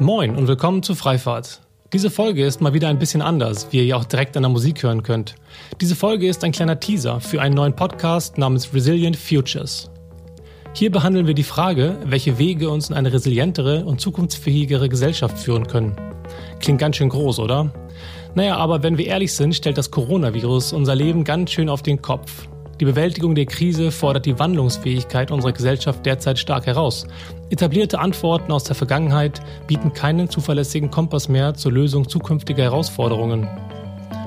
Moin und willkommen zu Freifahrt. Diese Folge ist mal wieder ein bisschen anders, wie ihr ja auch direkt an der Musik hören könnt. Diese Folge ist ein kleiner Teaser für einen neuen Podcast namens Resilient Futures. Hier behandeln wir die Frage, welche Wege uns in eine resilientere und zukunftsfähigere Gesellschaft führen können. Klingt ganz schön groß, oder? Naja, aber wenn wir ehrlich sind, stellt das Coronavirus unser Leben ganz schön auf den Kopf. Die Bewältigung der Krise fordert die Wandlungsfähigkeit unserer Gesellschaft derzeit stark heraus. Etablierte Antworten aus der Vergangenheit bieten keinen zuverlässigen Kompass mehr zur Lösung zukünftiger Herausforderungen.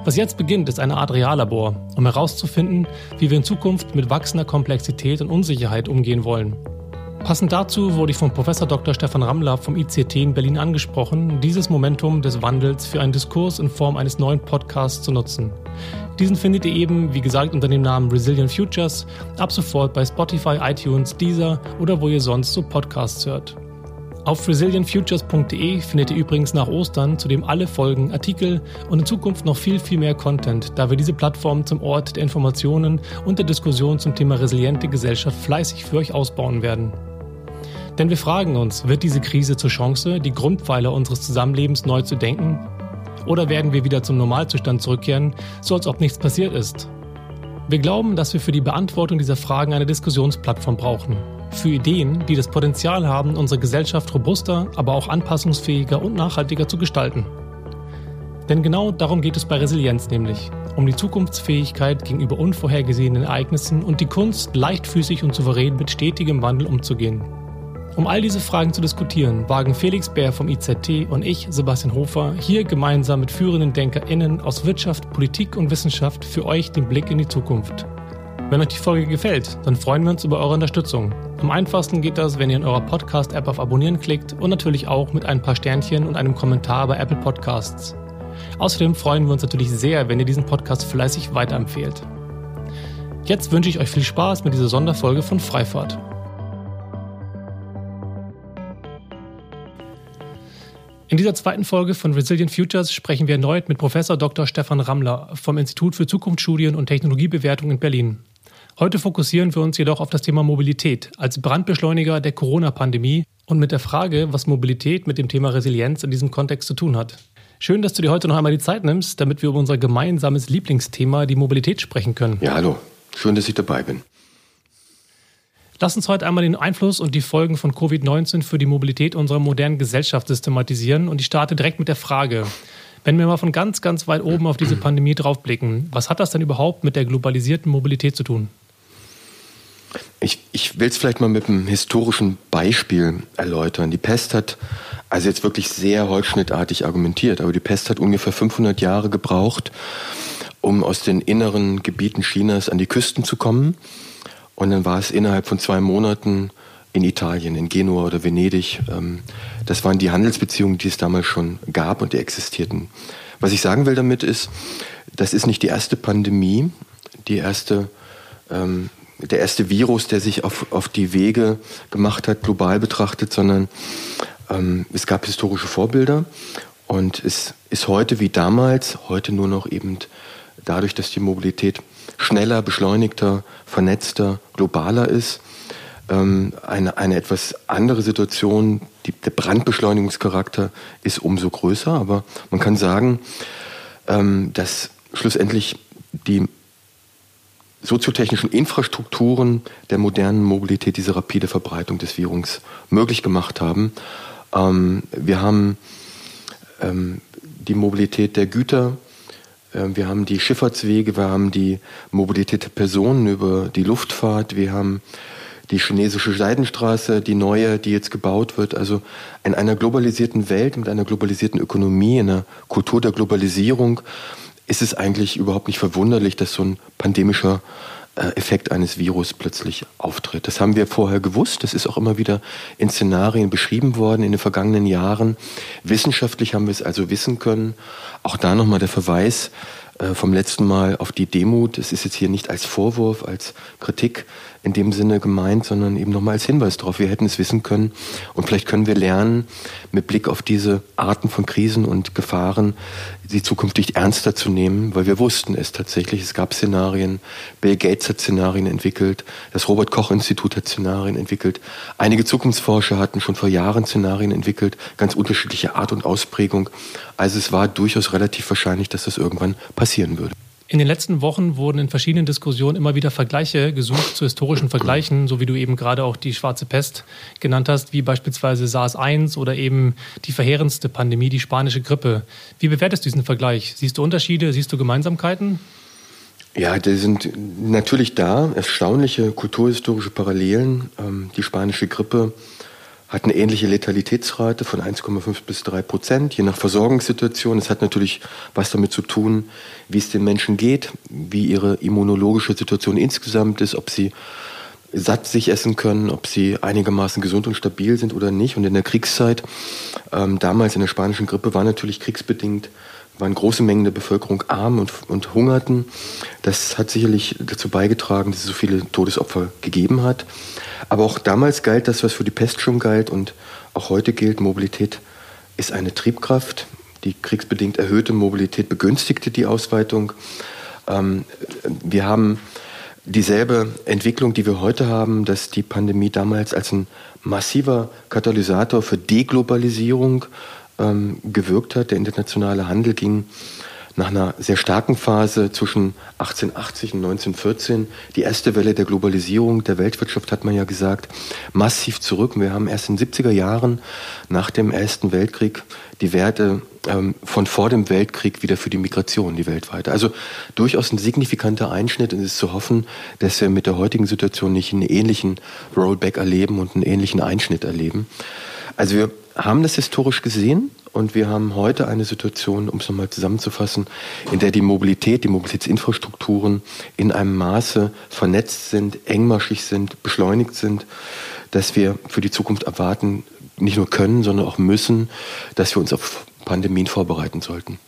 Was jetzt beginnt, ist eine Art Reallabor, um herauszufinden, wie wir in Zukunft mit wachsender Komplexität und Unsicherheit umgehen wollen. Passend dazu wurde ich von Prof. Dr. Stefan Rammler vom ICT in Berlin angesprochen, dieses Momentum des Wandels für einen Diskurs in Form eines neuen Podcasts zu nutzen. Diesen findet ihr eben, wie gesagt, unter dem Namen Resilient Futures ab sofort bei Spotify, iTunes, Deezer oder wo ihr sonst so Podcasts hört. Auf resilientfutures.de findet ihr übrigens nach Ostern zudem alle Folgen, Artikel und in Zukunft noch viel, viel mehr Content, da wir diese Plattform zum Ort der Informationen und der Diskussion zum Thema resiliente Gesellschaft fleißig für euch ausbauen werden. Denn wir fragen uns, wird diese Krise zur Chance, die Grundpfeiler unseres Zusammenlebens neu zu denken oder werden wir wieder zum Normalzustand zurückkehren, so als ob nichts passiert ist? Wir glauben, dass wir für die Beantwortung dieser Fragen eine Diskussionsplattform brauchen. Für Ideen, die das Potenzial haben, unsere Gesellschaft robuster, aber auch anpassungsfähiger und nachhaltiger zu gestalten. Denn genau darum geht es bei Resilienz nämlich. Um die Zukunftsfähigkeit gegenüber unvorhergesehenen Ereignissen und die Kunst, leichtfüßig und souverän mit stetigem Wandel umzugehen. Um all diese Fragen zu diskutieren, wagen Felix Bär vom IZT und ich, Sebastian Hofer, hier gemeinsam mit führenden DenkerInnen aus Wirtschaft, Politik und Wissenschaft für euch den Blick in die Zukunft. Wenn euch die Folge gefällt, dann freuen wir uns über eure Unterstützung. Am einfachsten geht das, wenn ihr in eurer Podcast-App auf Abonnieren klickt und natürlich auch mit ein paar Sternchen und einem Kommentar bei Apple Podcasts. Außerdem freuen wir uns natürlich sehr, wenn ihr diesen Podcast fleißig weiterempfehlt. Jetzt wünsche ich euch viel Spaß mit dieser Sonderfolge von Freifahrt. In dieser zweiten Folge von Resilient Futures sprechen wir erneut mit Professor Dr. Stefan Rammler vom Institut für Zukunftsstudien und Technologiebewertung in Berlin. Heute fokussieren wir uns jedoch auf das Thema Mobilität als Brandbeschleuniger der Corona-Pandemie und mit der Frage, was Mobilität mit dem Thema Resilienz in diesem Kontext zu tun hat. Schön, dass du dir heute noch einmal die Zeit nimmst, damit wir über unser gemeinsames Lieblingsthema, die Mobilität, sprechen können. Ja, hallo. Schön, dass ich dabei bin. Lass uns heute einmal den Einfluss und die Folgen von Covid-19 für die Mobilität unserer modernen Gesellschaft systematisieren. Und ich starte direkt mit der Frage, wenn wir mal von ganz, ganz weit oben auf diese Pandemie draufblicken, was hat das denn überhaupt mit der globalisierten Mobilität zu tun? Ich, ich will es vielleicht mal mit einem historischen Beispiel erläutern. Die Pest hat also jetzt wirklich sehr holzschnittartig argumentiert, aber die Pest hat ungefähr 500 Jahre gebraucht, um aus den inneren Gebieten Chinas an die Küsten zu kommen. Und dann war es innerhalb von zwei Monaten in Italien, in Genua oder Venedig. Ähm, das waren die Handelsbeziehungen, die es damals schon gab und die existierten. Was ich sagen will damit ist, das ist nicht die erste Pandemie, die erste, ähm, der erste Virus, der sich auf, auf die Wege gemacht hat, global betrachtet, sondern ähm, es gab historische Vorbilder und es ist heute wie damals, heute nur noch eben dadurch, dass die Mobilität schneller, beschleunigter, vernetzter, globaler ist. Ähm, eine, eine etwas andere Situation, die, der Brandbeschleunigungscharakter ist umso größer, aber man kann sagen, ähm, dass schlussendlich die soziotechnischen Infrastrukturen der modernen Mobilität diese rapide Verbreitung des Virus möglich gemacht haben. Ähm, wir haben ähm, die Mobilität der Güter wir haben die Schifffahrtswege, wir haben die Mobilität der Personen über die Luftfahrt, wir haben die chinesische Seidenstraße, die neue, die jetzt gebaut wird. Also in einer globalisierten Welt, mit einer globalisierten Ökonomie, in einer Kultur der Globalisierung ist es eigentlich überhaupt nicht verwunderlich, dass so ein pandemischer äh, Effekt eines Virus plötzlich auftritt. Das haben wir vorher gewusst. Das ist auch immer wieder in Szenarien beschrieben worden in den vergangenen Jahren. Wissenschaftlich haben wir es also wissen können. Auch da nochmal der Verweis äh, vom letzten Mal auf die Demut. Es ist jetzt hier nicht als Vorwurf, als Kritik in dem Sinne gemeint, sondern eben nochmal als Hinweis darauf. Wir hätten es wissen können und vielleicht können wir lernen, mit Blick auf diese Arten von Krisen und Gefahren, sie zukünftig ernster zu nehmen, weil wir wussten es tatsächlich. Es gab Szenarien. Bill Gates hat Szenarien entwickelt. Das Robert Koch Institut hat Szenarien entwickelt. Einige Zukunftsforscher hatten schon vor Jahren Szenarien entwickelt, ganz unterschiedliche Art und Ausprägung. Also es war durchaus relativ wahrscheinlich, dass das irgendwann passieren würde. In den letzten Wochen wurden in verschiedenen Diskussionen immer wieder Vergleiche gesucht zu historischen Vergleichen, so wie du eben gerade auch die schwarze Pest genannt hast, wie beispielsweise SARS-1 oder eben die verheerendste Pandemie, die spanische Grippe. Wie bewertest du diesen Vergleich? Siehst du Unterschiede? Siehst du Gemeinsamkeiten? Ja, die sind natürlich da, erstaunliche kulturhistorische Parallelen. Ähm, die spanische Grippe hat eine ähnliche Letalitätsrate von 1,5 bis 3 Prozent, je nach Versorgungssituation. Es hat natürlich was damit zu tun, wie es den Menschen geht, wie ihre immunologische Situation insgesamt ist, ob sie satt sich essen können, ob sie einigermaßen gesund und stabil sind oder nicht. Und in der Kriegszeit, ähm, damals in der spanischen Grippe, war natürlich kriegsbedingt, waren große Mengen der Bevölkerung arm und, und hungerten. Das hat sicherlich dazu beigetragen, dass es so viele Todesopfer gegeben hat. Aber auch damals galt das, was für die Pest schon galt und auch heute gilt, Mobilität ist eine Triebkraft. Die kriegsbedingt erhöhte Mobilität begünstigte die Ausweitung. Ähm, wir haben dieselbe Entwicklung, die wir heute haben, dass die Pandemie damals als ein massiver Katalysator für Deglobalisierung ähm, gewirkt hat. Der internationale Handel ging nach einer sehr starken Phase zwischen 1880 und 1914, die erste Welle der Globalisierung der Weltwirtschaft, hat man ja gesagt, massiv zurück. Wir haben erst in den 70er Jahren nach dem Ersten Weltkrieg die Werte ähm, von vor dem Weltkrieg wieder für die Migration, die weltweite. Also durchaus ein signifikanter Einschnitt und es ist zu hoffen, dass wir mit der heutigen Situation nicht einen ähnlichen Rollback erleben und einen ähnlichen Einschnitt erleben. Also wir haben das historisch gesehen und wir haben heute eine Situation, um es nochmal zusammenzufassen, in der die Mobilität, die Mobilitätsinfrastrukturen in einem Maße vernetzt sind, engmaschig sind, beschleunigt sind, dass wir für die Zukunft erwarten, nicht nur können, sondern auch müssen, dass wir uns auf Pandemien vorbereiten sollten.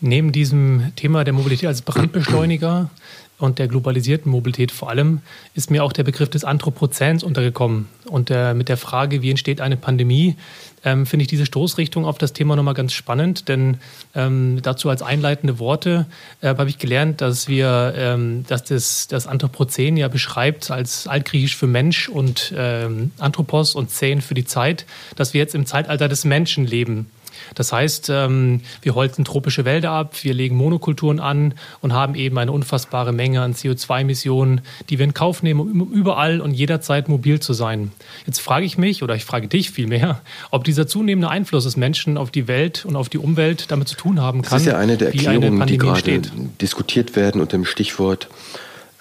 Neben diesem Thema der Mobilität als Brandbeschleuniger und der globalisierten Mobilität vor allem ist mir auch der Begriff des Anthropozäns untergekommen. Und äh, mit der Frage, wie entsteht eine Pandemie, ähm, finde ich diese Stoßrichtung auf das Thema nochmal ganz spannend, denn ähm, dazu als einleitende Worte äh, habe ich gelernt, dass wir, ähm, dass das, das Anthropozän ja beschreibt als altgriechisch für Mensch und ähm, Anthropos und Zähn für die Zeit, dass wir jetzt im Zeitalter des Menschen leben. Das heißt, ähm, wir holzen tropische Wälder ab, wir legen Monokulturen an und haben eben eine unfassbare Menge an CO2-Emissionen, die wir in Kauf nehmen, um überall und jederzeit mobil zu sein. Jetzt frage ich mich, oder ich frage dich vielmehr, ob dieser zunehmende Einfluss des Menschen auf die Welt und auf die Umwelt damit zu tun haben kann. Das ist ja eine der Erklärungen, eine die gerade steht. diskutiert werden unter dem Stichwort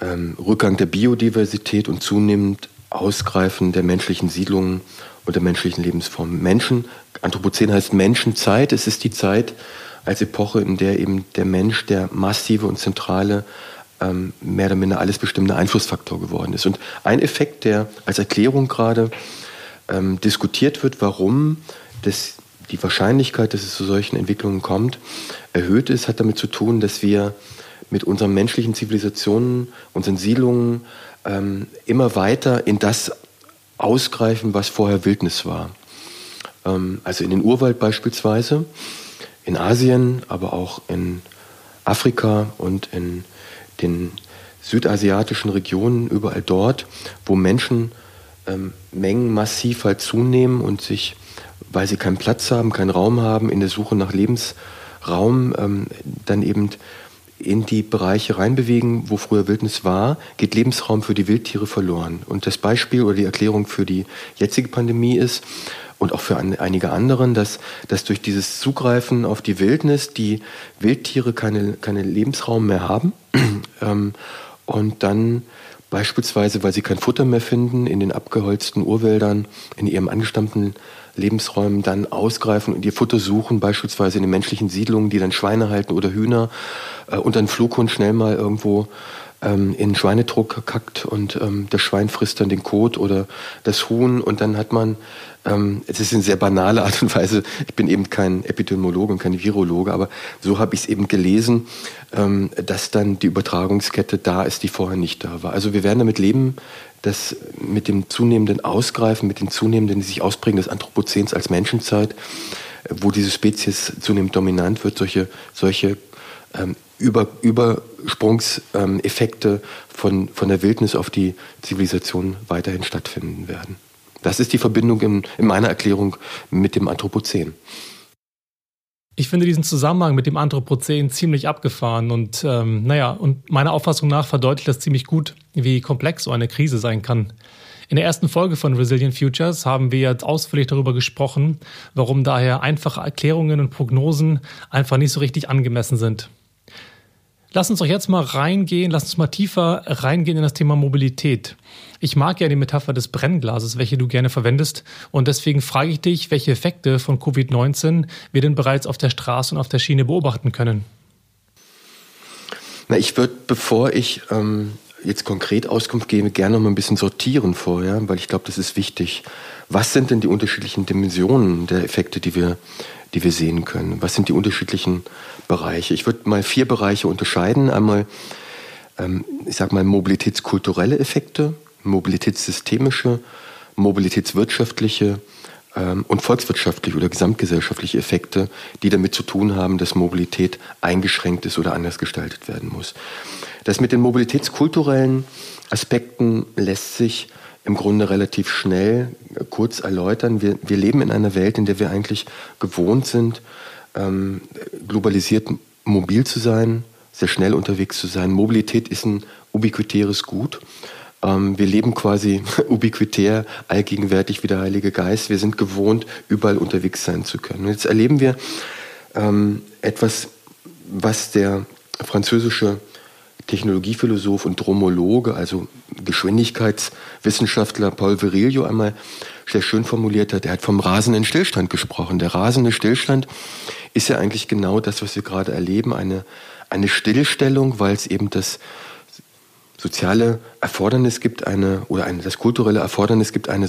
ähm, Rückgang der Biodiversität und zunehmend Ausgreifen der menschlichen Siedlungen und der menschlichen Lebensform. Menschen, Anthropozän heißt Menschenzeit. Es ist die Zeit als Epoche, in der eben der Mensch der massive und zentrale, ähm, mehr oder minder alles bestimmende Einflussfaktor geworden ist. Und ein Effekt, der als Erklärung gerade ähm, diskutiert wird, warum das, die Wahrscheinlichkeit, dass es zu solchen Entwicklungen kommt, erhöht ist, hat damit zu tun, dass wir mit unseren menschlichen Zivilisationen, unseren Siedlungen ähm, immer weiter in das ausgreifen, was vorher Wildnis war. Ähm, also in den Urwald beispielsweise, in Asien, aber auch in Afrika und in den südasiatischen Regionen, überall dort, wo Menschen ähm, Mengen massiv halt zunehmen und sich, weil sie keinen Platz haben, keinen Raum haben, in der Suche nach Lebensraum, ähm, dann eben in die Bereiche reinbewegen, wo früher Wildnis war, geht Lebensraum für die Wildtiere verloren. Und das Beispiel oder die Erklärung für die jetzige Pandemie ist, und auch für einige anderen, dass, dass durch dieses Zugreifen auf die Wildnis die Wildtiere keine, keine Lebensraum mehr haben. Ähm, und dann beispielsweise, weil sie kein Futter mehr finden, in den abgeholzten Urwäldern, in ihrem angestammten Lebensräumen dann ausgreifen und ihr Futter suchen, beispielsweise in den menschlichen Siedlungen, die dann Schweine halten oder Hühner äh, und dann Flughund schnell mal irgendwo ähm, in Schweinetrog kackt und ähm, das Schwein frisst dann den Kot oder das Huhn und dann hat man, ähm, es ist eine sehr banale Art und Weise, ich bin eben kein Epidemiologe und kein Virologe, aber so habe ich es eben gelesen, ähm, dass dann die Übertragungskette da ist, die vorher nicht da war. Also wir werden damit leben, dass mit dem zunehmenden Ausgreifen, mit dem zunehmenden sich Ausprägen des Anthropozäns als Menschenzeit, wo diese Spezies zunehmend dominant wird, solche, solche ähm, Über, Übersprungseffekte von, von der Wildnis auf die Zivilisation weiterhin stattfinden werden. Das ist die Verbindung in, in meiner Erklärung mit dem Anthropozän. Ich finde diesen Zusammenhang mit dem Anthropozän ziemlich abgefahren und ähm, naja, und meiner Auffassung nach verdeutlicht das ziemlich gut, wie komplex so eine Krise sein kann. In der ersten Folge von Resilient Futures haben wir jetzt ausführlich darüber gesprochen, warum daher einfache Erklärungen und Prognosen einfach nicht so richtig angemessen sind. Lass uns doch jetzt mal reingehen, lass uns mal tiefer reingehen in das Thema Mobilität. Ich mag ja die Metapher des Brennglases, welche du gerne verwendest. Und deswegen frage ich dich, welche Effekte von Covid-19 wir denn bereits auf der Straße und auf der Schiene beobachten können. Na, ich würde, bevor ich ähm, jetzt konkret Auskunft gebe, gerne noch mal ein bisschen sortieren vorher, weil ich glaube, das ist wichtig. Was sind denn die unterschiedlichen Dimensionen der Effekte, die wir, die wir sehen können? Was sind die unterschiedlichen Bereiche? Ich würde mal vier Bereiche unterscheiden. Einmal, ähm, ich sage mal, mobilitätskulturelle Effekte, mobilitätssystemische, mobilitätswirtschaftliche ähm, und volkswirtschaftliche oder gesamtgesellschaftliche Effekte, die damit zu tun haben, dass Mobilität eingeschränkt ist oder anders gestaltet werden muss. Das mit den mobilitätskulturellen Aspekten lässt sich im Grunde relativ schnell äh, kurz erläutern. Wir, wir leben in einer Welt, in der wir eigentlich gewohnt sind, ähm, globalisiert mobil zu sein, sehr schnell unterwegs zu sein. Mobilität ist ein ubiquitäres Gut. Ähm, wir leben quasi ubiquitär, allgegenwärtig wie der Heilige Geist. Wir sind gewohnt, überall unterwegs sein zu können. Und jetzt erleben wir ähm, etwas, was der französische Technologiephilosoph und Dromologe, also Geschwindigkeitswissenschaftler Paul Virilio einmal sehr schön formuliert hat. Er hat vom rasenden Stillstand gesprochen. Der rasende Stillstand ist ja eigentlich genau das, was wir gerade erleben, eine, eine Stillstellung, weil es eben das soziale Erfordernis gibt, eine, oder eine, das kulturelle Erfordernis gibt, eine,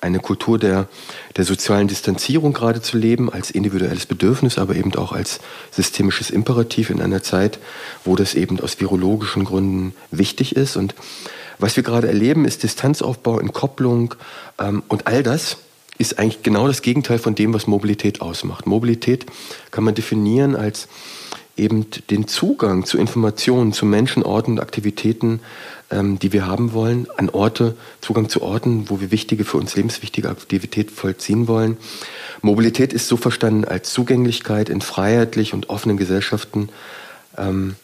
eine Kultur der, der sozialen Distanzierung gerade zu leben, als individuelles Bedürfnis, aber eben auch als systemisches Imperativ in einer Zeit, wo das eben aus virologischen Gründen wichtig ist. Und was wir gerade erleben, ist Distanzaufbau, Entkopplung ähm, und all das ist eigentlich genau das Gegenteil von dem, was Mobilität ausmacht. Mobilität kann man definieren als eben den Zugang zu Informationen, zu Menschen, Orten und Aktivitäten, ähm, die wir haben wollen, an Orte, Zugang zu Orten, wo wir wichtige, für uns lebenswichtige Aktivität vollziehen wollen. Mobilität ist so verstanden als Zugänglichkeit in freiheitlich und offenen Gesellschaften, ähm,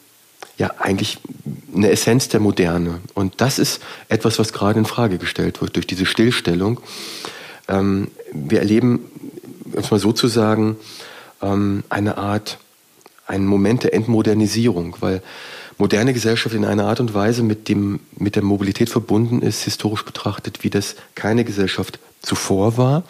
ja, eigentlich eine Essenz der Moderne. Und das ist etwas, was gerade in Frage gestellt wird durch diese Stillstellung. Ähm, wir erleben, um es mal so zu sagen, ähm, eine Art ein Moment der Entmodernisierung, weil moderne Gesellschaft in einer Art und Weise mit, dem, mit der Mobilität verbunden ist, historisch betrachtet, wie das keine Gesellschaft zuvor war.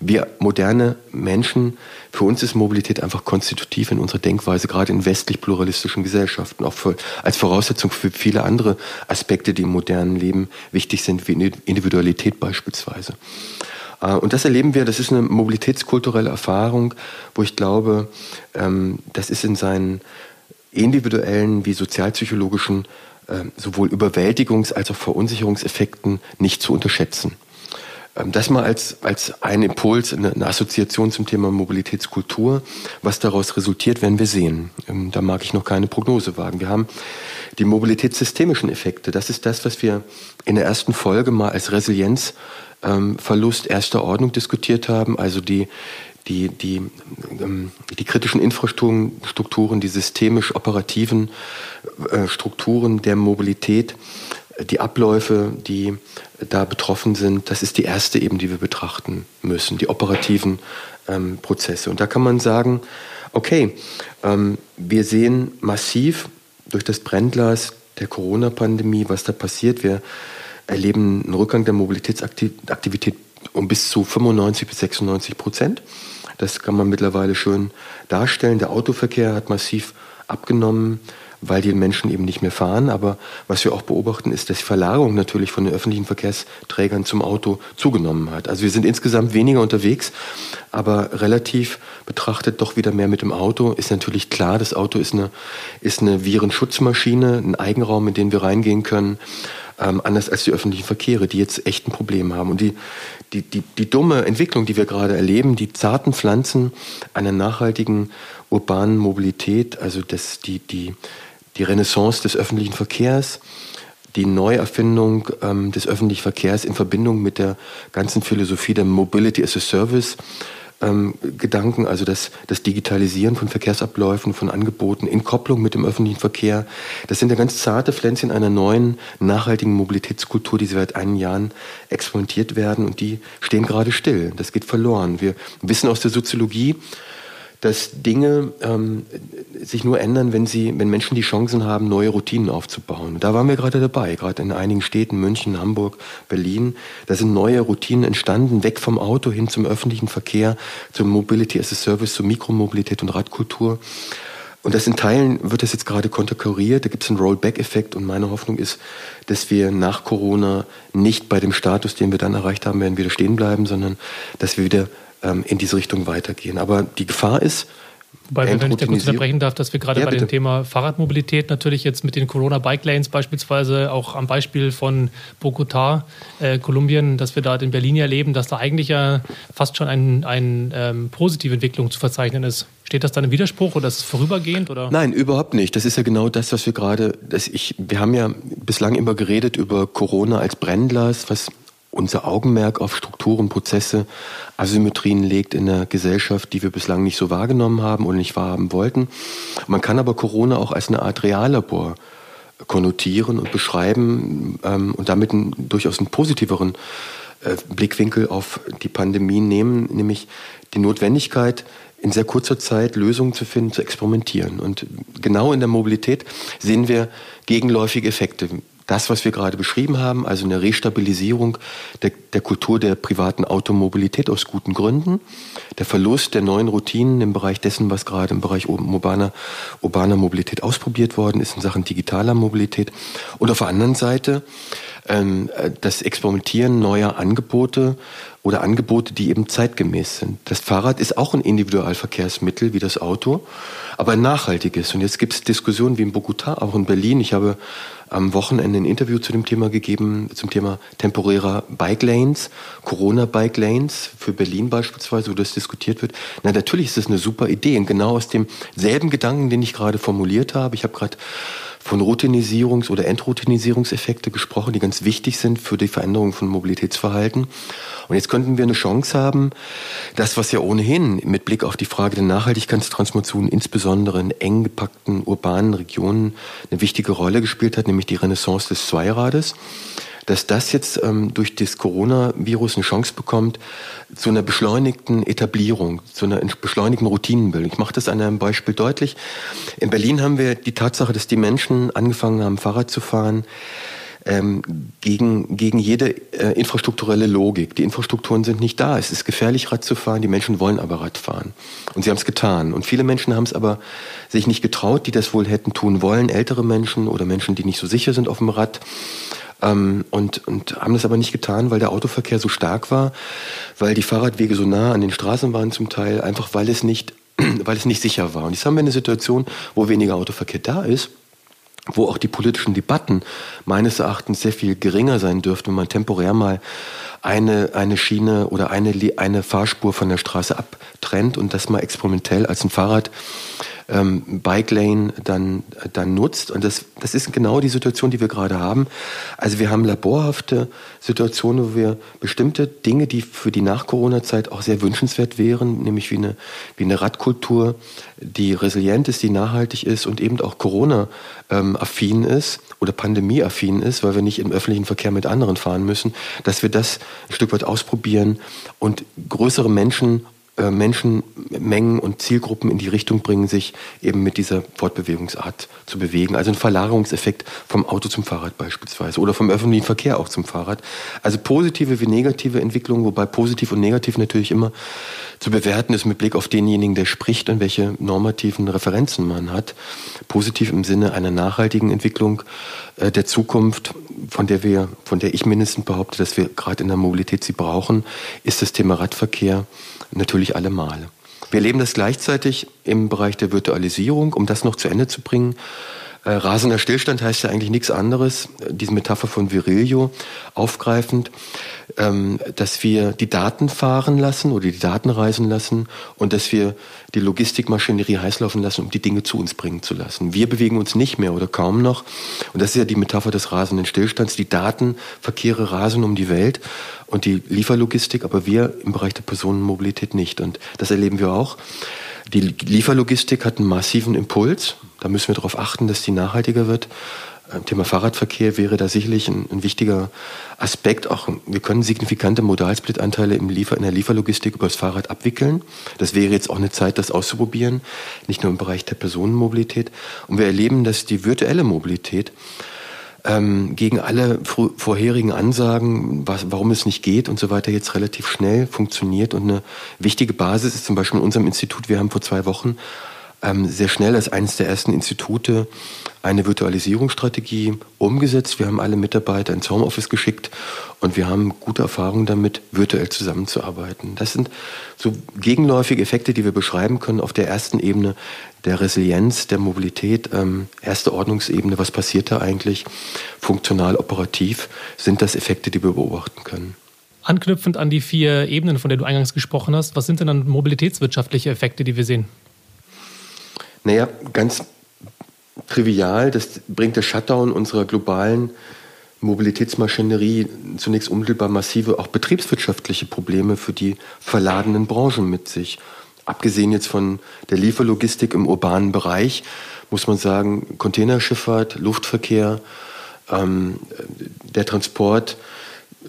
Wir moderne Menschen, für uns ist Mobilität einfach konstitutiv in unserer Denkweise, gerade in westlich pluralistischen Gesellschaften, auch für, als Voraussetzung für viele andere Aspekte, die im modernen Leben wichtig sind, wie Individualität beispielsweise. Äh, und das erleben wir, das ist eine mobilitätskulturelle Erfahrung, wo ich glaube, ähm, das ist in seinen individuellen wie sozialpsychologischen ähm, sowohl Überwältigungs- als auch Verunsicherungseffekten nicht zu unterschätzen. Ähm, das mal als, als ein Impuls, eine, Assoziation zum Thema Mobilitätskultur. Was daraus resultiert, werden wir sehen. Da mag ich noch keine Prognose wagen. Wir haben die mobilitätssystemischen Effekte. Das ist das, was wir in der ersten Folge mal als Resilienz ähm, Verlust erster Ordnung diskutiert haben, also die, die, die, ähm, die kritischen Infrastrukturen, die systemisch operativen äh, Strukturen der Mobilität, die Abläufe, die da betroffen sind, das ist die erste eben, die wir betrachten müssen, die operativen ähm, Prozesse. Und da kann man sagen, okay, ähm, wir sehen massiv durch das Brennglas der Corona-Pandemie, was da passiert. Wir erleben einen Rückgang der Mobilitätsaktivität um bis zu 95 bis 96 Prozent. Das kann man mittlerweile schön darstellen. Der Autoverkehr hat massiv abgenommen. weil die Menschen eben nicht mehr fahren. Aber was wir auch beobachten, ist, dass die Verlagerung natürlich von den öffentlichen Verkehrsträgern zum Auto zugenommen hat. Also wir sind insgesamt weniger unterwegs, aber relativ betrachtet doch wieder mehr mit dem Auto. Ist natürlich klar, das Auto ist eine, ist eine Virenschutzmaschine, ein Eigenraum, in den wir reingehen können. Ähm, anders als die öffentlichen Verkehre, die jetzt echt ein Problem haben. Und die, die, die, die dumme Entwicklung, die wir gerade erleben, die zarten Pflanzen einer nachhaltigen urbanen Mobilität, also das, die, die, die Renaissance des öffentlichen Verkehrs, die Neuerfindung ähm, des öffentlichen Verkehrs in Verbindung mit der ganzen Philosophie der Mobility as a Service, ähm, Gedanken, also das, das Digitalisieren von Verkehrsabläufen, von Angeboten in Kopplung mit dem öffentlichen Verkehr. Das sind ja ganz zarte Pflänzchen einer neuen, nachhaltigen Mobilitätskultur, die seit einigen Jahren experimentiert werden und die stehen gerade still. Das geht verloren. Wir wissen aus der Soziologie, dass Dinge ähm, sich nur ändern, wenn sie, wenn Menschen die Chancen haben, neue Routinen aufzubauen. da waren wir gerade dabei, gerade in einigen Städten, München, Hamburg, Berlin. Da sind neue Routinen entstanden, weg vom Auto hin zum öffentlichen Verkehr, zum Mobility as a Service, zur Mikromobilität und Radkultur. Und das in Teilen wird das jetzt gerade konterkariert, da gibt es einen Rollback-Effekt und meine Hoffnung ist, dass wir nach Corona nicht bei dem Status, den wir dann erreicht haben werden, wieder stehen bleiben, sondern dass wir wieder ähm, in diese Richtung weitergehen. Aber die Gefahr ist, Wobei, wenn ich da kurz unterbrechen darf, dass wir gerade ja, bei bitte. dem Thema Fahrradmobilität natürlich jetzt mit den Corona-Bike-Lanes beispielsweise auch am Beispiel von Bogotá, äh, Kolumbien, dass wir da in Berlin erleben, dass da eigentlich ja fast schon eine ein, ähm, positive Entwicklung zu verzeichnen ist. Steht das dann im Widerspruch oder ist es vorübergehend? Oder? Nein, überhaupt nicht. Das ist ja genau das, was wir gerade, wir haben ja bislang immer geredet über Corona als Brennglas, was unser Augenmerk auf Strukturen, Prozesse, Asymmetrien legt in der Gesellschaft, die wir bislang nicht so wahrgenommen haben oder nicht wahrhaben wollten. Man kann aber Corona auch als eine Art Reallabor konnotieren und beschreiben ähm, und damit einen, durchaus einen positiveren äh, Blickwinkel auf die Pandemie nehmen, nämlich die Notwendigkeit, in sehr kurzer Zeit Lösungen zu finden, zu experimentieren. Und genau in der Mobilität sehen wir gegenläufige Effekte das, was wir gerade beschrieben haben, also eine Restabilisierung der, der, Kultur der privaten Automobilität aus guten Gründen, der Verlust der neuen Routinen im Bereich dessen, was gerade im Bereich urbaner, urbaner Mobilität ausprobiert worden ist in Sachen digitaler Mobilität. Und auf der anderen Seite ähm, das Experimentieren neuer Angebote oder Angebote, die eben zeitgemäß sind. Das Fahrrad ist auch ein Individualverkehrsmittel wie das Auto, aber ein nachhaltiges. Und jetzt gibt es Diskussionen wie in Bogotá, auch in Berlin. Ich habe am Wochenende ein Interview zu dem Thema gegeben, zum Thema temporärer Bike Lanes, Corona Bike Lanes für Berlin beispielsweise, wo das diskutiert wird. Na, natürlich ist das eine super Idee und genau aus demselben Gedanken, den ich gerade formuliert habe. Ich habe gerade von Routinisierungs- oder Entroutinisierungseffekte gesprochen, die ganz wichtig sind für die Veränderung von Mobilitätsverhalten. Und jetzt könnten wir eine Chance haben, das, was ja ohnehin mit Blick auf die Frage der Nachhaltigkeitstransformation insbesondere in eng gepackten urbanen Regionen eine wichtige Rolle gespielt hat, nämlich die Renaissance des Zweirades, dass das jetzt ähm, durch das Coronavirus eine Chance bekommt zu einer beschleunigten Etablierung, zu einer beschleunigten Routinenbildung. Ich mache das an einem Beispiel deutlich. In Berlin haben wir die Tatsache, dass die Menschen angefangen haben, Fahrrad zu fahren, ähm, gegen, gegen jede äh, infrastrukturelle Logik. Die Infrastrukturen sind nicht da. Es ist gefährlich, Rad zu fahren. Die Menschen wollen aber Rad fahren. Und sie haben es getan. Und viele Menschen haben es aber sich nicht getraut, die das wohl hätten tun wollen. Ältere Menschen oder Menschen, die nicht so sicher sind auf dem Rad. Ähm, und, und haben das aber nicht getan, weil der Autoverkehr so stark war, weil die Fahrradwege so nah an den Straßen waren zum Teil, einfach weil es nicht, weil es nicht sicher war. Und jetzt haben wir eine Situation, wo weniger Autoverkehr da ist wo auch die politischen Debatten meines Erachtens sehr viel geringer sein dürften, wenn man temporär mal eine, eine Schiene oder eine, eine Fahrspur von der Straße abtrennt und das mal experimentell als ein Fahrrad ähm, Bike Lane dann, dann nutzt. Und das, das ist genau die Situation, die wir gerade haben. Also wir haben laborhafte Situationen, wo wir bestimmte Dinge, die für die Nach-Corona-Zeit auch sehr wünschenswert wären, nämlich wie eine, wie eine Radkultur, die resilient ist, die nachhaltig ist und eben auch Corona-affin ist oder Pandemie-affin ist, weil wir nicht im öffentlichen Verkehr mit anderen fahren müssen, dass wir das ein Stück weit ausprobieren und größere Menschen Menschenmengen und Zielgruppen in die Richtung bringen, sich eben mit dieser Fortbewegungsart zu bewegen. Also ein Verlagerungseffekt vom Auto zum Fahrrad beispielsweise oder vom öffentlichen Verkehr auch zum Fahrrad. Also positive wie negative Entwicklungen, wobei positiv und negativ natürlich immer zu bewerten ist mit Blick auf denjenigen, der spricht und welche normativen Referenzen man hat. Positiv im Sinne einer nachhaltigen Entwicklung äh, der Zukunft, von der wir, von der ich mindestens behaupte, dass wir gerade in der Mobilität sie brauchen, ist das Thema Radverkehr natürlich alle Male. Wir erleben das gleichzeitig im Bereich der Virtualisierung, um das noch zu Ende zu bringen. Äh, rasender Stillstand heißt ja eigentlich nichts anderes, diese Metapher von Virilio aufgreifend, ähm, dass wir die Daten fahren lassen oder die Daten reisen lassen und dass wir die Logistikmaschinerie heiß laufen lassen, um die Dinge zu uns bringen zu lassen. Wir bewegen uns nicht mehr oder kaum noch. Und das ist ja die Metapher des rasenden Stillstands. Die Datenverkehre rasen um die Welt und die Lieferlogistik, aber wir im Bereich der Personenmobilität nicht. Und das erleben wir auch. Die Lieferlogistik hat einen massiven Impuls. Da müssen wir darauf achten, dass die nachhaltiger wird. Äh, Thema Fahrradverkehr wäre da sicherlich ein, ein, wichtiger Aspekt. Auch wir können signifikante Modalsplitanteile im Liefer, in der Lieferlogistik über das Fahrrad abwickeln. Das wäre jetzt auch eine Zeit, das auszuprobieren, nicht nur im Bereich der Personenmobilität. Und wir erleben, dass die virtuelle Mobilität ähm, gegen alle vorherigen Ansagen, was, warum es nicht geht und so weiter, jetzt relativ schnell funktioniert. Und eine wichtige Basis ist zum Beispiel in unserem Institut, wir haben vor zwei Wochen sehr schnell als eines der ersten Institute eine Virtualisierungsstrategie umgesetzt. Wir haben alle Mitarbeiter ins Homeoffice geschickt und wir haben gute Erfahrungen damit, virtuell zusammenzuarbeiten. Das sind so gegenläufige Effekte, die wir beschreiben können auf der ersten Ebene der Resilienz, der Mobilität, ähm, erste Ordnungsebene. Was passiert da eigentlich funktional, operativ? Sind das Effekte, die wir beobachten können? Anknüpfend an die vier Ebenen, von denen du eingangs gesprochen hast, was sind denn dann mobilitätswirtschaftliche Effekte, die wir sehen? Naja, ganz trivial, das bringt der Shutdown unserer globalen Mobilitätsmaschinerie zunächst unmittelbar massive auch betriebswirtschaftliche Probleme für die verladenen Branchen mit sich. Abgesehen jetzt von der Lieferlogistik im urbanen Bereich muss man sagen, Containerschifffahrt, Luftverkehr, ähm, der Transport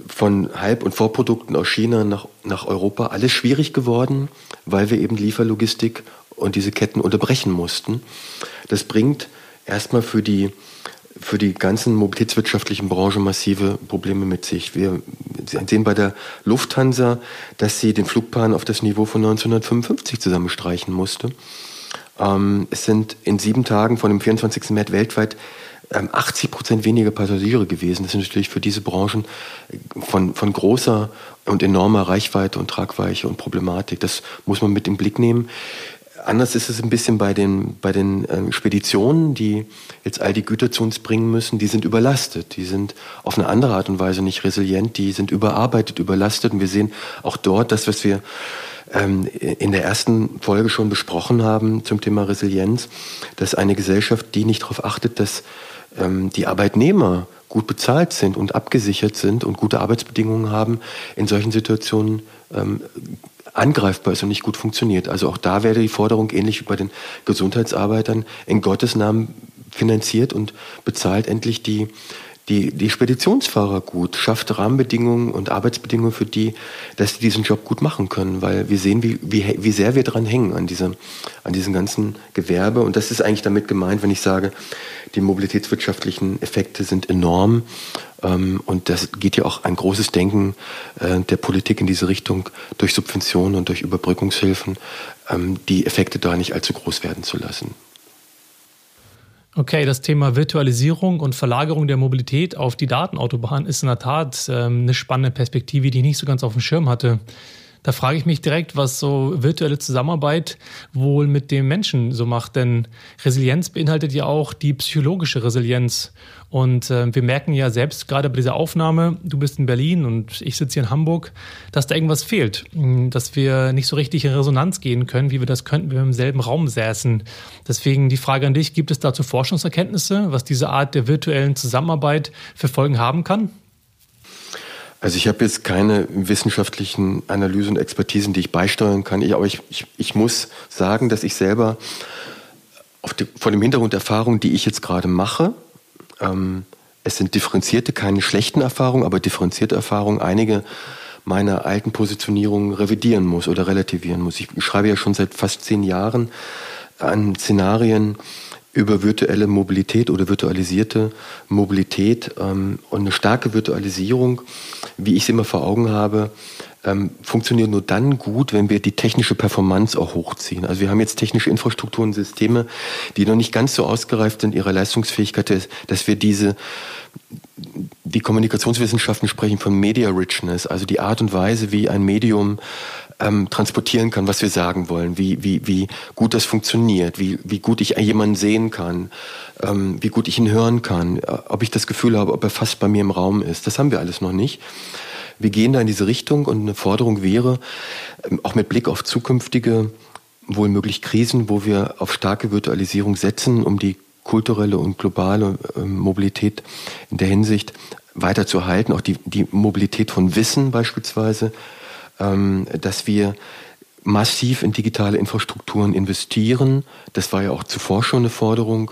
von Halb- und Vorprodukten aus China nach, nach Europa, alles schwierig geworden, weil wir eben Lieferlogistik und diese Ketten unterbrechen mussten. Das bringt erstmal für die, für die ganzen mobilitätswirtschaftlichen Branchen massive Probleme mit sich. Wir sehen bei der Lufthansa, dass sie den Flugplan auf das Niveau von 1955 zusammenstreichen musste. Ähm, es sind in sieben Tagen von dem 24. März weltweit 80 ähm, Prozent weniger Passagiere gewesen. Das ist natürlich für diese Branchen von, von großer und enormer Reichweite und Tragweite und Problematik. Das muss man mit im Blick nehmen. Anders ist es ein bisschen bei den, bei den äh, Speditionen, die jetzt all die Güter zu uns bringen müssen. Die sind überlastet. Die sind auf eine andere Art und Weise nicht resilient. Die sind überarbeitet, überlastet. Und wir sehen auch dort das, was wir ähm, in der ersten Folge schon besprochen haben zum Thema Resilienz, dass eine Gesellschaft, die nicht darauf achtet, dass ähm, die Arbeitnehmer gut bezahlt sind und abgesichert sind und gute Arbeitsbedingungen haben, in solchen Situationen ähm, angreifbar ist und nicht gut funktioniert. Also auch da wäre die Forderung ähnlich wie bei den Gesundheitsarbeitern in Gottes Namen finanziert und bezahlt endlich die, die, die Speditionsfahrer gut, schafft Rahmenbedingungen und Arbeitsbedingungen für die, dass sie diesen Job gut machen können, weil wir sehen, wie, wie, wie sehr wir dran hängen an, diese, an diesem ganzen Gewerbe. Und das ist eigentlich damit gemeint, wenn ich sage, die mobilitätswirtschaftlichen Effekte sind enorm. Ähm, und das geht ja auch ein großes Denken äh, der Politik in diese Richtung, durch Subventionen und durch Überbrückungshilfen ähm, die Effekte da nicht allzu groß werden zu lassen. Okay, das Thema Virtualisierung und Verlagerung der Mobilität auf die Datenautobahn ist in der Tat ähm, eine spannende Perspektive, die ich nicht so ganz auf dem Schirm hatte. Da frage ich mich direkt, was so virtuelle Zusammenarbeit wohl mit dem Menschen so macht. Denn Resilienz beinhaltet ja auch die psychologische Resilienz. Und äh, wir merken ja selbst gerade bei dieser Aufnahme, du bist in Berlin und ich sitze hier in Hamburg, dass da irgendwas fehlt. Hm, dass wir nicht so richtig in Resonanz gehen können, wie wir das könnten, wenn wir im selben Raum säßen. Deswegen die Frage an dich, gibt es dazu Forschungserkenntnisse, was diese Art der virtuellen Zusammenarbeit für Folgen haben kann? Also ich habe jetzt keine wissenschaftlichen Analysen und Expertisen, die ich beisteuern kann. Ich, aber ich, ich, ich muss sagen, dass ich selber die, vor dem Hintergrund der Erfahrungen, die ich jetzt gerade mache, ähm, es sind differenzierte, keine schlechten Erfahrungen, aber differenzierte Erfahrungen. Einige meine alten Positionierungen revidieren muss oder relativieren muss. Ich schreibe ja schon seit fast zehn Jahren an Szenarien über virtuelle Mobilität oder virtualisierte Mobilität ähm, und eine starke Virtualisierung, wie ich es immer vor Augen habe, ähm, funktioniert nur dann gut, wenn wir die technische Performance auch hochziehen. Also wir haben jetzt technische Infrastrukturen, Systeme, die noch nicht ganz so ausgereift sind, ihre Leistungsfähigkeit, dass wir diese die Kommunikationswissenschaften sprechen von Media Richness, also die Art und Weise, wie ein Medium ähm, transportieren kann, was wir sagen wollen, wie, wie, wie gut das funktioniert, wie, wie gut ich jemanden sehen kann, ähm, wie gut ich ihn hören kann, äh, ob ich das Gefühl habe, ob er fast bei mir im Raum ist. Das haben wir alles noch nicht. Wir gehen da in diese Richtung und eine Forderung wäre, ähm, auch mit Blick auf zukünftige, wohl möglich Krisen, wo wir auf starke Virtualisierung setzen, um die kulturelle und globale äh, Mobilität in der Hinsicht weiterzuhalten, auch die, die Mobilität von Wissen beispielsweise, ähm, dass wir massiv in digitale Infrastrukturen investieren. Das war ja auch zuvor schon eine Forderung,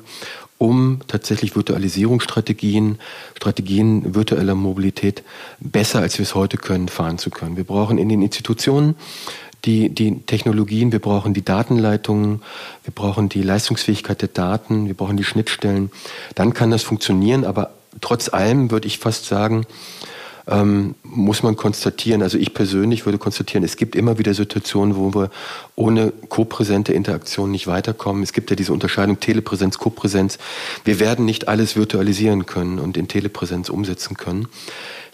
um tatsächlich Virtualisierungsstrategien, Strategien virtueller Mobilität besser, als wir es heute können, fahren zu können. Wir brauchen in den Institutionen die, die Technologien, wir brauchen die Datenleitungen, wir brauchen die Leistungsfähigkeit der Daten, wir brauchen die Schnittstellen. Dann kann das funktionieren, aber trotz allem würde ich fast sagen, ähm, muss man konstatieren, also ich persönlich würde konstatieren, es gibt immer wieder Situationen, wo wir ohne kopräsente Interaktion nicht weiterkommen. Es gibt ja diese Unterscheidung Telepräsenz, Kopräsenz. Wir werden nicht alles virtualisieren können und in Telepräsenz umsetzen können.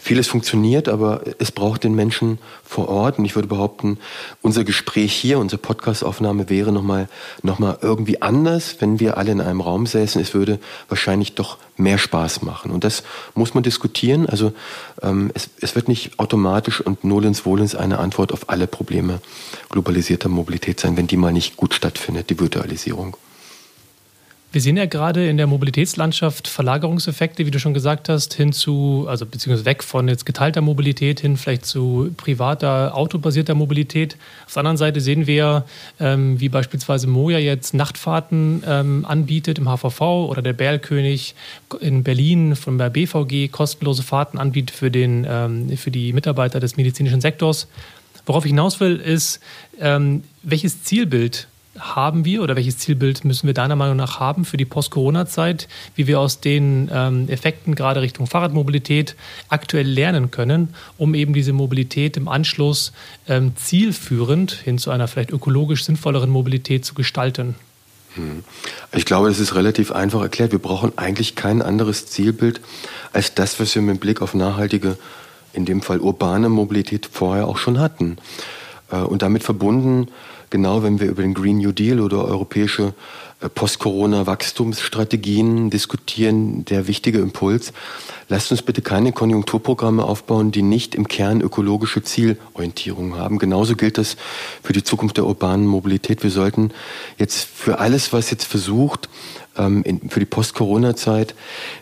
Vieles funktioniert, aber es braucht den Menschen vor Ort. Und ich würde behaupten, unser Gespräch hier, unsere Podcastaufnahme wäre nochmal noch mal irgendwie anders, wenn wir alle in einem Raum säßen. Es würde wahrscheinlich doch mehr Spaß machen. Und das muss man diskutieren. Also ähm, es, es wird nicht automatisch und nolens wohlens eine Antwort auf alle Probleme globalisierter Mobilität sein, wenn die mal nicht gut stattfindet, die Virtualisierung. Wir sehen ja gerade in der Mobilitätslandschaft Verlagerungseffekte, wie du schon gesagt hast, hin zu, also beziehungsweise weg von jetzt geteilter Mobilität hin vielleicht zu privater, autobasierter Mobilität. Auf der anderen Seite sehen wir, ähm, wie beispielsweise Moja jetzt Nachtfahrten ähm, anbietet im HVV oder der Berlkönig in Berlin von der BVG kostenlose Fahrten anbietet für, den, ähm, für die Mitarbeiter des medizinischen Sektors. Worauf ich hinaus will, ist, ähm, welches Zielbild haben wir oder welches Zielbild müssen wir deiner Meinung nach haben für die Post-Corona-Zeit, wie wir aus den ähm, Effekten gerade Richtung Fahrradmobilität aktuell lernen können, um eben diese Mobilität im Anschluss ähm, zielführend hin zu einer vielleicht ökologisch sinnvolleren Mobilität zu gestalten? Hm. Ich glaube, das ist relativ einfach erklärt. Wir brauchen eigentlich kein anderes Zielbild als das, was wir mit Blick auf nachhaltige, in dem Fall urbane Mobilität vorher auch schon hatten. Äh, und damit verbunden genau wenn wir über den Green New Deal oder europäische äh, Post-Corona-Wachstumsstrategien diskutieren, der wichtige Impuls. Lasst uns bitte keine Konjunkturprogramme aufbauen, die nicht im Kern ökologische Zielorientierung haben. Genauso gilt das für die Zukunft der urbanen Mobilität. Wir sollten jetzt für alles, was jetzt versucht, in, für die Post-Corona-Zeit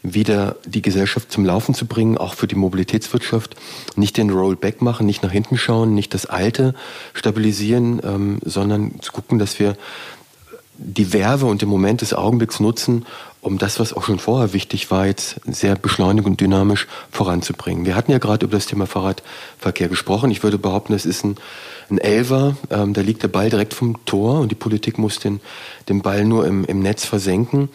wieder die Gesellschaft zum Laufen zu bringen, auch für die Mobilitätswirtschaft, nicht den Rollback machen, nicht nach hinten schauen, nicht das Alte stabilisieren, ähm, sondern zu gucken, dass wir die Werbe und den Moment des Augenblicks nutzen, um das, was auch schon vorher wichtig war, jetzt sehr beschleunigt und dynamisch voranzubringen. Wir hatten ja gerade über das Thema Fahrradverkehr gesprochen. Ich würde behaupten, es ist ein, ein Elver, ähm, da liegt der Ball direkt vom Tor und die Politik muss den, den Ball nur im, im Netz versenken,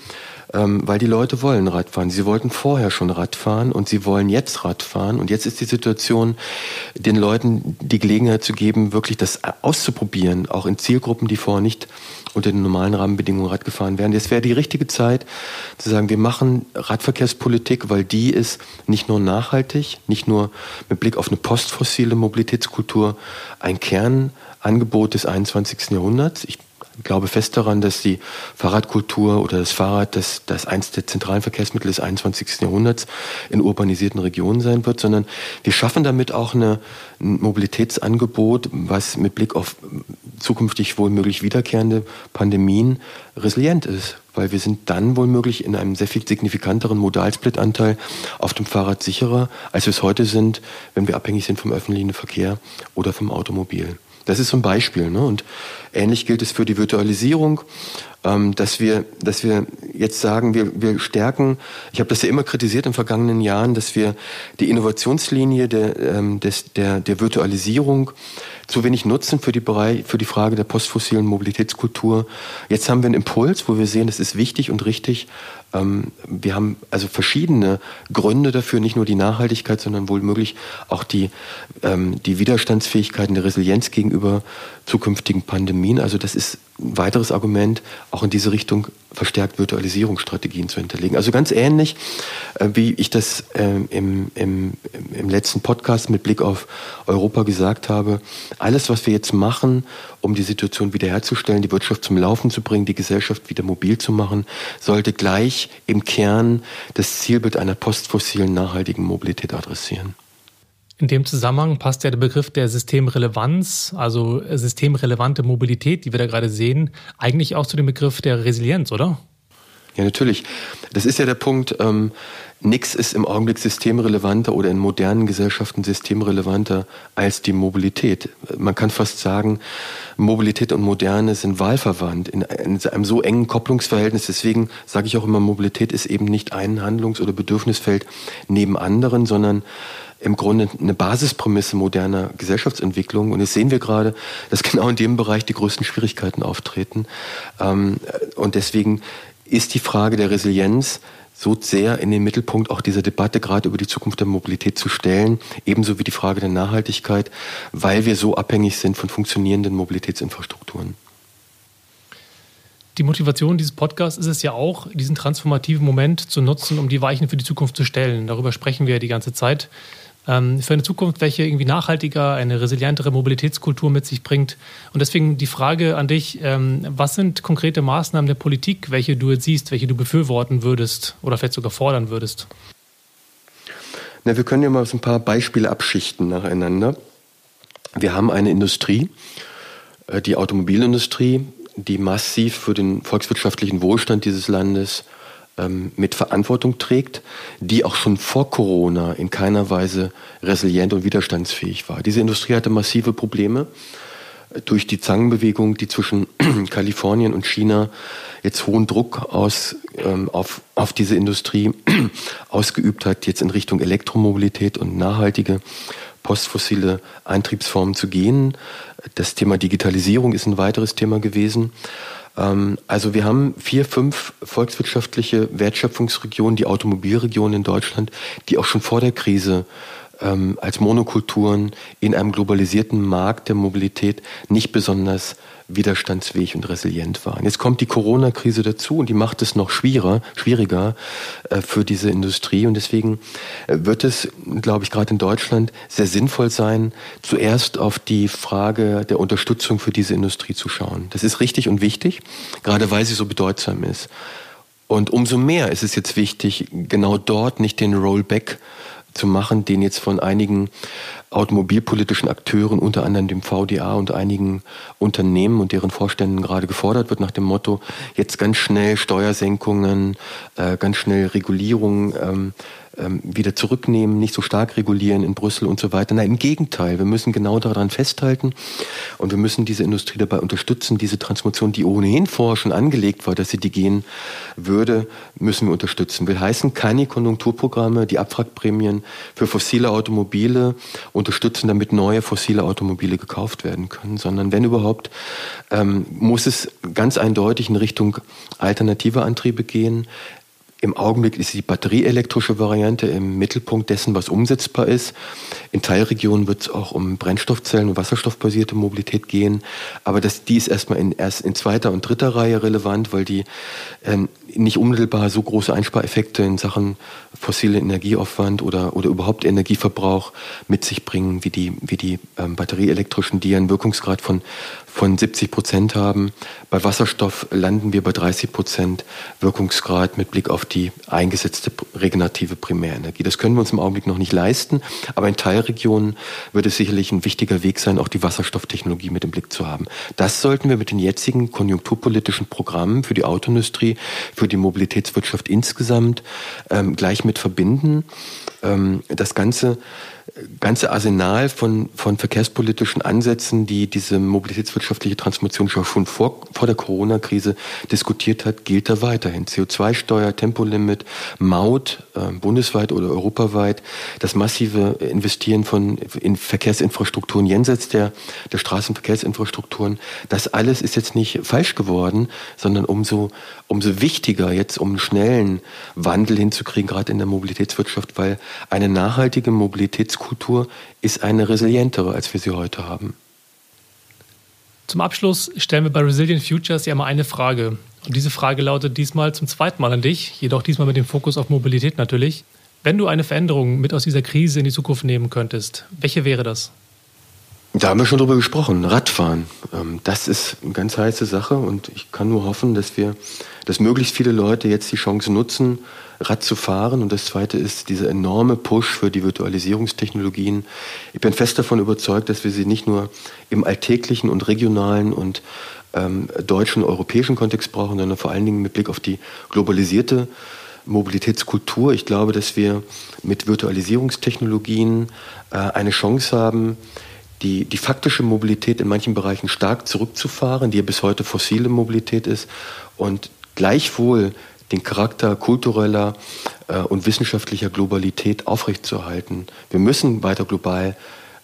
ähm, weil die Leute wollen Radfahren. Sie wollten vorher schon Radfahren und sie wollen jetzt Radfahren. Und jetzt ist die Situation, den Leuten die Gelegenheit zu geben, wirklich das auszuprobieren, auch in Zielgruppen, die vorher nicht unter den normalen Rahmenbedingungen Rad gefahren werden. Jetzt wäre die richtige Zeit zu sagen, wir machen Radverkehrspolitik, weil die ist nicht nur nachhaltig, nicht nur mit Blick auf eine postfossile Mobilitätskultur ein Kernangebot des 21. Jahrhunderts. Ich glaube fest daran, dass die Fahrradkultur oder das Fahrrad das, das eins der zentralen Verkehrsmittel des 21. Jahrhunderts in urbanisierten Regionen sein wird, sondern wir schaffen damit auch eine, ein Mobilitätsangebot, was mit Blick auf zukünftig wohl möglich wiederkehrende Pandemien resilient ist. Weil wir sind dann wohl möglich in einem sehr viel signifikanteren Modalsplitanteil auf dem Fahrrad sicherer, als wir es heute sind, wenn wir abhängig sind vom öffentlichen Verkehr oder vom Automobil. Das ist so ein Beispiel. Ne? Und ähnlich gilt es für die Virtualisierung, ähm, dass, wir, dass wir jetzt sagen, wir, wir stärken, ich habe das ja immer kritisiert in vergangenen Jahren, dass wir die Innovationslinie der, ähm, des, der, der Virtualisierung zu wenig nutzen für die, Bereich, für die Frage der postfossilen Mobilitätskultur. Jetzt haben wir einen Impuls, wo wir sehen, es ist wichtig und richtig, wir haben also verschiedene Gründe dafür, nicht nur die Nachhaltigkeit, sondern wohl möglich auch die, ähm, die Widerstandsfähigkeit und die Resilienz gegenüber zukünftigen Pandemien. Also das ist ein weiteres Argument, auch in diese Richtung verstärkt Virtualisierungsstrategien zu hinterlegen. Also ganz ähnlich, äh, wie ich das äh, im, im, im letzten Podcast mit Blick auf Europa gesagt habe. Alles, was wir jetzt machen, um die Situation wiederherzustellen, die Wirtschaft zum Laufen zu bringen, die Gesellschaft wieder mobil zu machen, sollte gleich im Kern das Zielbild einer postfossilen nachhaltigen Mobilität adressieren. In dem Zusammenhang passt ja der Begriff der Systemrelevanz, also systemrelevante Mobilität, die wir da gerade sehen, eigentlich auch zu dem Begriff der Resilienz, oder? Ja, natürlich. Das ist ja der Punkt. Ähm, Nichts ist im Augenblick systemrelevanter oder in modernen Gesellschaften systemrelevanter als die Mobilität. Man kann fast sagen, Mobilität und Moderne sind wahlverwandt in, in einem so engen Kopplungsverhältnis. Deswegen sage ich auch immer, Mobilität ist eben nicht ein Handlungs- oder Bedürfnisfeld neben anderen, sondern im Grunde eine Basisprämisse moderner Gesellschaftsentwicklung. Und jetzt sehen wir gerade, dass genau in dem Bereich die größten Schwierigkeiten auftreten. Ähm, und deswegen ist die Frage der Resilienz so sehr in den Mittelpunkt auch dieser Debatte gerade über die Zukunft der Mobilität zu stellen, ebenso wie die Frage der Nachhaltigkeit, weil wir so abhängig sind von funktionierenden Mobilitätsinfrastrukturen. Die Motivation dieses Podcasts ist es ja auch, diesen transformativen Moment zu nutzen, um die Weichen für die Zukunft zu stellen. Darüber sprechen wir ja die ganze Zeit für eine Zukunft, welche irgendwie nachhaltiger, eine resilientere Mobilitätskultur mit sich bringt. Und deswegen die Frage an dich, ähm, was sind konkrete Maßnahmen der Politik, welche du jetzt siehst, welche du befürworten würdest oder vielleicht sogar fordern würdest? Na, wir können ja mal so ein paar Beispiele abschichten nacheinander. Wir haben eine Industrie, äh, die Automobilindustrie, die massiv für den volkswirtschaftlichen Wohlstand dieses Landes ähm, mit Verantwortung trägt, die auch schon vor Corona in keiner Weise resilient und widerstandsfähig war. Diese Industrie hatte massive Probleme durch die Zangenbewegung, die zwischen Kalifornien und China jetzt hohen Druck aus, ähm, auf, auf diese Industrie ausgeübt hat, jetzt in Richtung Elektromobilität und nachhaltige postfossile Antriebsformen zu gehen. Das Thema Digitalisierung ist ein weiteres Thema gewesen. Ähm, also wir haben vier, fünf volkswirtschaftliche Wertschöpfungsregionen, die Automobilregionen in Deutschland, die auch schon vor der Krise ähm, als Monokulturen in einem globalisierten Markt der Mobilität nicht besonders widerstandsfähig und resilient waren. Jetzt kommt die Corona-Krise dazu und die macht es noch schwieriger, schwieriger äh, für diese Industrie. Und deswegen äh, wird es, glaube ich, gerade in Deutschland sehr sinnvoll sein, zuerst auf die Frage der Unterstützung für diese Industrie zu schauen. Das ist richtig und wichtig, gerade weil sie so bedeutsam ist. Und umso mehr ist es jetzt wichtig, genau dort nicht den Rollback zu machen, den jetzt von einigen automobilpolitischen Akteuren, unter anderem dem VDA und einigen Unternehmen und deren Vorständen gerade gefordert wird, nach dem Motto, jetzt ganz schnell Steuersenkungen, äh, ganz schnell Regulierung. Ähm, ähm, wieder zurücknehmen, nicht so stark regulieren in Brüssel und so weiter. Nein, im Gegenteil, wir müssen genau daran festhalten und wir müssen diese Industrie dabei unterstützen, diese Transformation, die ohnehin vorher schon angelegt war, dass sie die gehen würde, müssen wir unterstützen. Will heißen, keine Konjunkturprogramme, die Abwrackprämien für fossile Automobile unterstützen, damit neue fossile Automobile gekauft werden können, sondern wenn überhaupt, ähm, muss es ganz eindeutig in Richtung alternative Antriebe gehen, im Augenblick ist die batterieelektrische Variante im Mittelpunkt dessen, was umsetzbar ist. In Teilregionen wird es auch um Brennstoffzellen und wasserstoffbasierte Mobilität gehen. Aber das, die ist erstmal in, erst in zweiter und dritter Reihe relevant, weil die äh, nicht unmittelbar so große Einspareffekte in Sachen fossile Energieaufwand oder, oder überhaupt Energieverbrauch mit sich bringen, wie die, wie die ähm, batterieelektrischen, die einen Wirkungsgrad von, von 70 Prozent haben. Bei Wasserstoff landen wir bei 30 Prozent Wirkungsgrad mit Blick auf die eingesetzte regenerative Primärenergie. Das können wir uns im Augenblick noch nicht leisten, aber in Teilregionen wird es sicherlich ein wichtiger Weg sein, auch die Wasserstofftechnologie mit im Blick zu haben. Das sollten wir mit den jetzigen konjunkturpolitischen Programmen für die Autoindustrie, für die Mobilitätswirtschaft insgesamt ähm, gleich mit verbinden. Ähm, das ganze ganze Arsenal von, von verkehrspolitischen Ansätzen, die diese mobilitätswirtschaftliche Transformation schon vor, vor der Corona-Krise diskutiert hat, gilt da weiterhin. CO2-Steuer, Tempolimit, Maut, äh, bundesweit oder europaweit, das massive Investieren von in Verkehrsinfrastrukturen jenseits der, der Straßenverkehrsinfrastrukturen, das alles ist jetzt nicht falsch geworden, sondern umso, umso wichtiger jetzt, um einen schnellen Wandel hinzukriegen, gerade in der Mobilitätswirtschaft, weil eine nachhaltige Mobilitätskultur Kultur ist eine resilientere, als wir sie heute haben. Zum Abschluss stellen wir bei Resilient Futures ja mal eine Frage. Und diese Frage lautet diesmal zum zweiten Mal an dich, jedoch diesmal mit dem Fokus auf Mobilität natürlich. Wenn du eine Veränderung mit aus dieser Krise in die Zukunft nehmen könntest, welche wäre das? Da haben wir schon drüber gesprochen. Radfahren. Ähm, das ist eine ganz heiße Sache und ich kann nur hoffen, dass wir, dass möglichst viele Leute jetzt die Chance nutzen, Rad zu fahren. Und das zweite ist dieser enorme Push für die Virtualisierungstechnologien. Ich bin fest davon überzeugt, dass wir sie nicht nur im alltäglichen und regionalen und ähm, deutschen, europäischen Kontext brauchen, sondern vor allen Dingen mit Blick auf die globalisierte Mobilitätskultur. Ich glaube, dass wir mit Virtualisierungstechnologien äh, eine Chance haben, die, die faktische Mobilität in manchen Bereichen stark zurückzufahren, die ja bis heute fossile Mobilität ist, und gleichwohl den Charakter kultureller äh, und wissenschaftlicher Globalität aufrechtzuerhalten. Wir müssen weiter global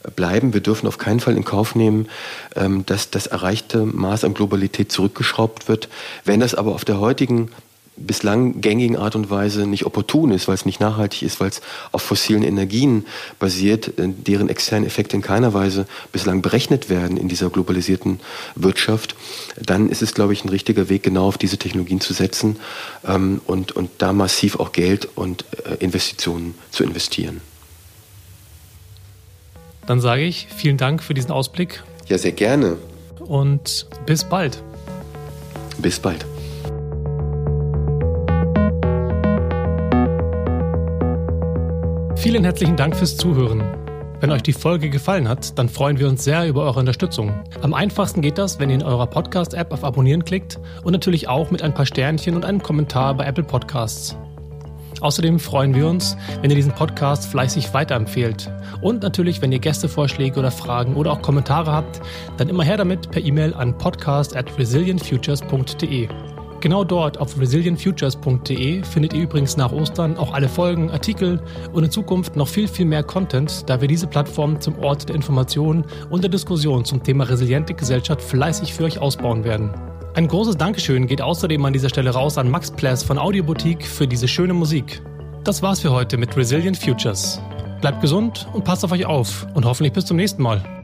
äh, bleiben. Wir dürfen auf keinen Fall in Kauf nehmen, ähm, dass das erreichte Maß an Globalität zurückgeschraubt wird. Wenn das aber auf der heutigen bislang gängigen Art und Weise nicht opportun ist, weil es nicht nachhaltig ist, weil es auf fossilen Energien basiert, äh, deren externen Effekte in keiner Weise bislang berechnet werden in dieser globalisierten Wirtschaft, dann ist es, glaube ich, ein richtiger Weg, genau auf diese Technologien zu setzen ähm, und, und da massiv auch Geld und äh, Investitionen zu investieren. Dann sage ich vielen Dank für diesen Ausblick. Ja, sehr gerne. Und bis bald. Bis bald. Vielen herzlichen Dank fürs Zuhören. Wenn euch die Folge gefallen hat, dann freuen wir uns sehr über eure Unterstützung. Am einfachsten geht das, wenn ihr in eurer Podcast-App auf Abonnieren klickt und natürlich auch mit ein paar Sternchen und einem Kommentar bei Apple Podcasts. Außerdem freuen wir uns, wenn ihr diesen Podcast fleißig weiterempfehlt. Und natürlich, wenn ihr Gästevorschläge oder Fragen oder auch Kommentare habt, dann immer her damit per E-Mail an podcast at resilientfutures.de. Genau dort auf resilientfutures.de findet ihr übrigens nach Ostern auch alle Folgen, Artikel und in Zukunft noch viel, viel mehr Content, da wir diese Plattform zum Ort der Information und der Diskussion zum Thema resiliente Gesellschaft fleißig für euch ausbauen werden. Ein großes Dankeschön geht außerdem an dieser Stelle raus an Max Pless von Audioboutique für diese schöne Musik. Das war's für heute mit Resilient Futures. Bleibt gesund und passt auf euch auf und hoffentlich bis zum nächsten Mal.